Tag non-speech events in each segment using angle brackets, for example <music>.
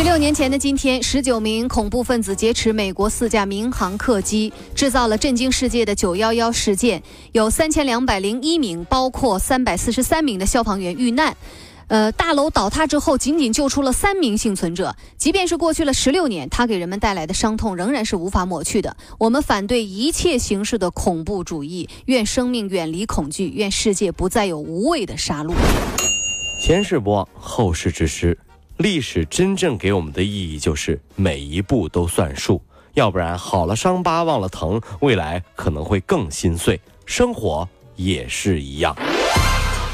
十六年前的今天，十九名恐怖分子劫持美国四架民航客机，制造了震惊世界的“九幺幺”事件，有三千两百零一名，包括三百四十三名的消防员遇难。呃，大楼倒塌之后，仅仅救出了三名幸存者。即便是过去了十六年，它给人们带来的伤痛仍然是无法抹去的。我们反对一切形式的恐怖主义，愿生命远离恐惧，愿世界不再有无谓的杀戮。前世不忘，后事之师。历史真正给我们的意义就是每一步都算数，要不然好了伤疤忘了疼，未来可能会更心碎。生活也是一样。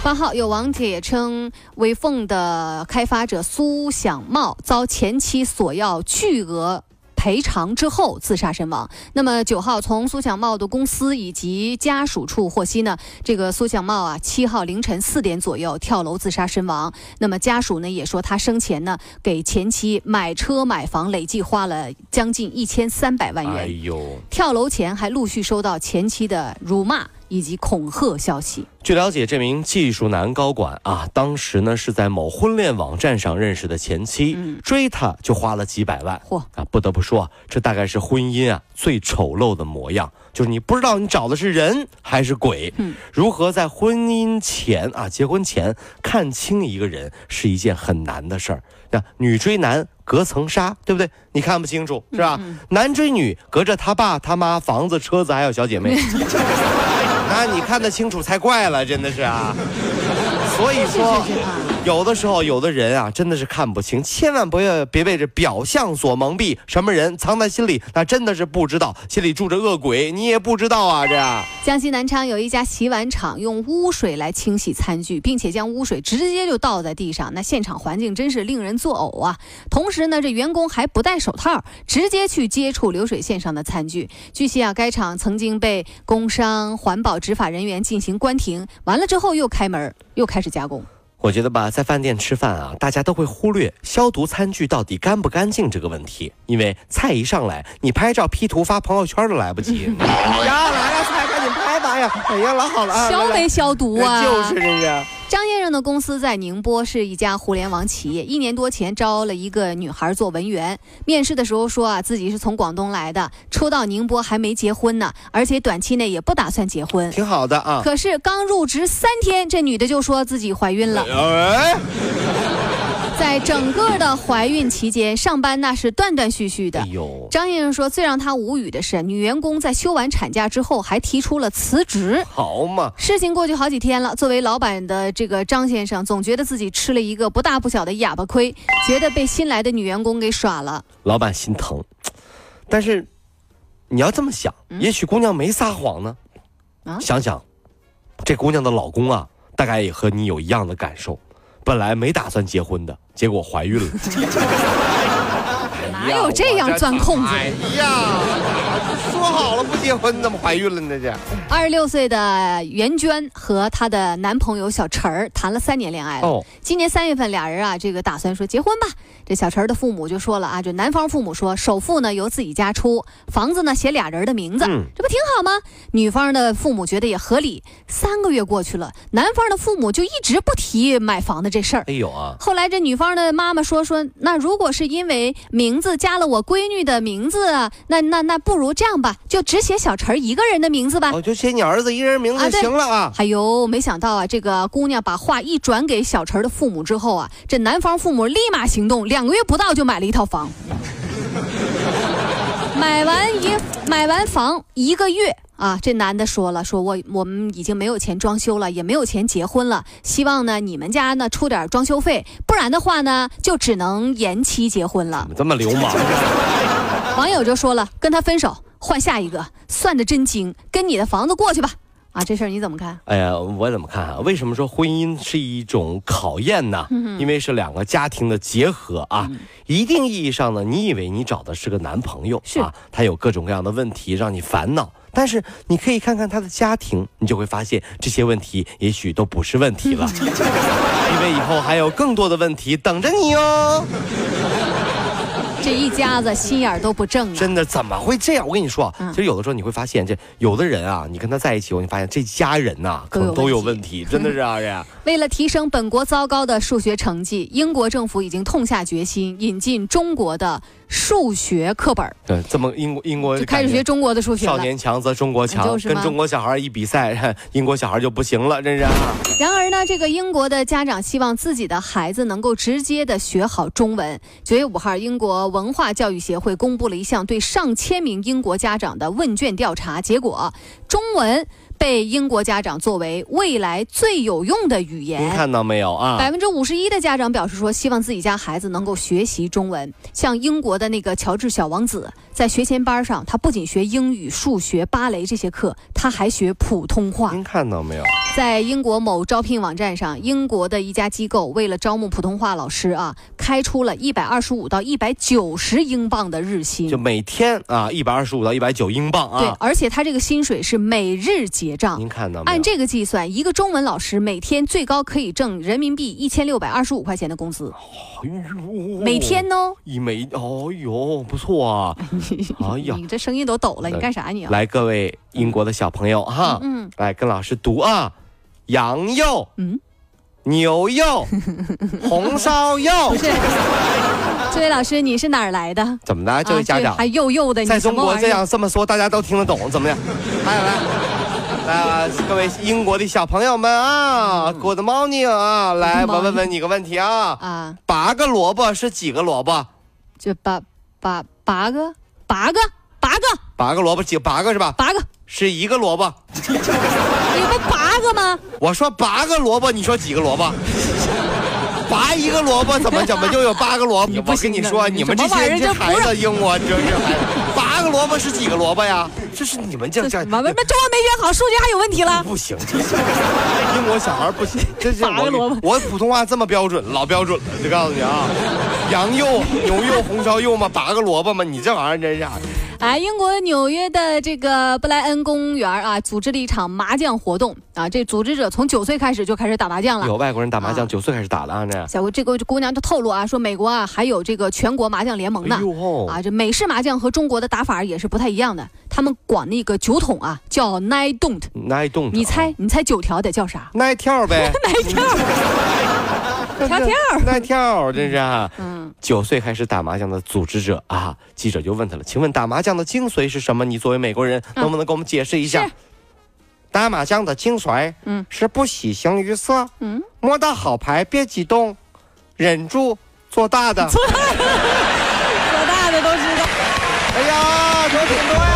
八号有网帖称，微凤的开发者苏享茂遭前妻索要巨额。赔偿之后自杀身亡。那么九号从苏小茂的公司以及家属处获悉呢，这个苏小茂啊，七号凌晨四点左右跳楼自杀身亡。那么家属呢也说，他生前呢给前妻买车买房，累计花了将近一千三百万元。哎呦，跳楼前还陆续收到前妻的辱骂。以及恐吓消息。据了解，这名技术男高管啊，当时呢是在某婚恋网站上认识的前妻，追他就花了几百万。嚯啊！不得不说，这大概是婚姻啊最丑陋的模样，就是你不知道你找的是人还是鬼。嗯，如何在婚姻前啊，结婚前看清一个人是一件很难的事儿。那女追男隔层纱，对不对？你看不清楚是吧？男追女隔着他爸他妈房子车子还有小姐妹。<laughs> 那你看得清楚才怪了，真的是啊。所以说，有的时候有的人啊，真的是看不清，千万不要别被这表象所蒙蔽。什么人藏在心里，那真的是不知道，心里住着恶鬼，你也不知道啊。这样江西南昌有一家洗碗厂用污水来清洗餐具，并且将污水直接就倒在地上，那现场环境真是令人作呕啊。同时呢，这员工还不戴手套，直接去接触流水线上的餐具。据悉啊，该厂曾经被工商环保执法人员进行关停，完了之后又开门。又开始加工，我觉得吧，在饭店吃饭啊，大家都会忽略消毒餐具到底干不干净这个问题，因为菜一上来，你拍照 P 图发朋友圈都来不及。<laughs> 呀，来了菜，赶紧拍吧呀！哎呀，老好了啊，消没消毒啊？就是这是。张先生的公司在宁波是一家互联网企业，一年多前招了一个女孩做文员。面试的时候说啊，自己是从广东来的，初到宁波还没结婚呢，而且短期内也不打算结婚。挺好的啊。可是刚入职三天，这女的就说自己怀孕了。<laughs> 在整个的怀孕期间，上班那是断断续续的。哎呦，张先生说，最让他无语的是，女员工在休完产假之后还提出了辞职。好嘛，事情过去好几天了，作为老板的这个张先生，总觉得自己吃了一个不大不小的哑巴亏，觉得被新来的女员工给耍了。老板心疼，但是你要这么想，也许姑娘没撒谎呢。啊，想想，这姑娘的老公啊，大概也和你有一样的感受。本来没打算结婚的，结果怀孕了。哪有这样钻空子？哎呀，说好了不结婚，怎么怀孕了呢？这二十六岁的袁娟和她的男朋友小陈儿谈了三年恋爱了。今年三月份，俩人啊，这个打算说结婚吧。这小陈的父母就说了啊，就男方父母说，首付呢由自己家出，房子呢写俩人的名字，这不挺好吗？女方的父母觉得也合理。三个月过去了，男方的父母就一直不提买房的这事儿。哎呦啊！后来这女方的妈妈说说，那如果是因为名字加了我闺女的名字，那那那不如这样吧，就只写小陈一个人的名字吧。我就写你儿子一人名字就行了啊。哎呦，没想到啊，这个姑娘把话一转给小陈的父母之后啊，这男方父母立马行动。两个月不到就买了一套房，<laughs> 买完一买完房一个月啊，这男的说了，说我我们已经没有钱装修了，也没有钱结婚了，希望呢你们家呢出点装修费，不然的话呢就只能延期结婚了。怎么这么流氓？<laughs> 网友就说了，跟他分手，换下一个，算的真精，跟你的房子过去吧。啊，这事儿你怎么看？哎呀，我怎么看啊？为什么说婚姻是一种考验呢？因为是两个家庭的结合啊。一定意义上呢，你以为你找的是个男朋友，是啊，他有各种各样的问题让你烦恼。但是你可以看看他的家庭，你就会发现这些问题也许都不是问题了，<laughs> 因为以后还有更多的问题等着你哦。这一家子心眼都不正啊！真的怎么会这样？我跟你说，其实有的时候你会发现，这有的人啊，你跟他在一起我，你发现这家人呐，可能都有问题，真的是啊！这 <laughs> 为了提升本国糟糕的数学成绩，英国政府已经痛下决心引进中国的。数学课本对，这么英国英国就开始学中国的数学少年强则中国强，跟中国小孩一比赛，<laughs> 英国小孩就不行了，真是。然而呢，这个英国的家长希望自己的孩子能够直接的学好中文。九月五号，英国文化教育协会公布了一项对上千名英国家长的问卷调查结果，中文。被英国家长作为未来最有用的语言，您看到没有啊？百分之五十一的家长表示说，希望自己家孩子能够学习中文。像英国的那个乔治小王子，在学前班上，他不仅学英语、数学、芭蕾这些课，他还学普通话。您看到没有？在英国某招聘网站上，英国的一家机构为了招募普通话老师啊，开出了一百二十五到一百九十英镑的日薪，就每天啊，一百二十五到一百九英镑啊。对，而且他这个薪水是每日结账。您看到？按这个计算，一个中文老师每天最高可以挣人民币一千六百二十五块钱的工资。哎呦，每天呢？一每，哦呦，不错啊！<laughs> 哎呀，你这声音都抖了，你干啥你？来，各位英国的小朋友哈，嗯，来跟老师读啊。羊肉，嗯，牛肉，<laughs> 红烧肉。不是，这位老师，你是哪儿来的？怎么的？这位家长还幼幼的，在中国这样这么说，大家都听得懂，怎么样？来来来，各位英国的小朋友们啊，Good morning 啊！来，我问问你个问题啊啊，八个萝卜是几个萝卜？就八八八个，八个，八个，八个萝卜几？八个是吧？八个是一个萝卜。<laughs> 你不八个吗？我说八个萝卜，你说几个萝卜？拔一个萝卜怎么怎么就有八个萝卜？我跟你说，你们这些这孩子英我真是八个萝卜是几个萝卜呀？这是你们这这……我们中文没学好，数学还有问题了？不行，英国小孩不行。<laughs> 这是我萝卜，我普通话这么标准，老标准了。就告诉你啊，羊肉、牛肉、红烧肉嘛，八个萝卜嘛，你这玩意儿真是。哎，英国纽约的这个布莱恩公园啊，组织了一场麻将活动啊。这组织者从九岁开始就开始打麻将了。有外国人打麻将，九岁开始打了啊？这小这个姑娘就透露啊，说美国啊还有这个全国麻将联盟呢。啊，这美式麻将和中国的打法也是不太一样的。他们管那个酒桶啊叫 nine don't。nine don't。你猜，你猜九条得叫啥？<laughs> nine 跳呗。nine 跳。<laughs> 跳跳。nine 跳，真是。嗯。九岁开始打麻将的组织者啊，记者就问他了，请问打麻将的精髓是什么？你作为美国人，能不能给我们解释一下？打麻将的精髓，嗯，是不喜形于色，嗯，摸到好牌别激动，忍住做大的。<laughs> 做大的都知道。哎呀，多挺多呀！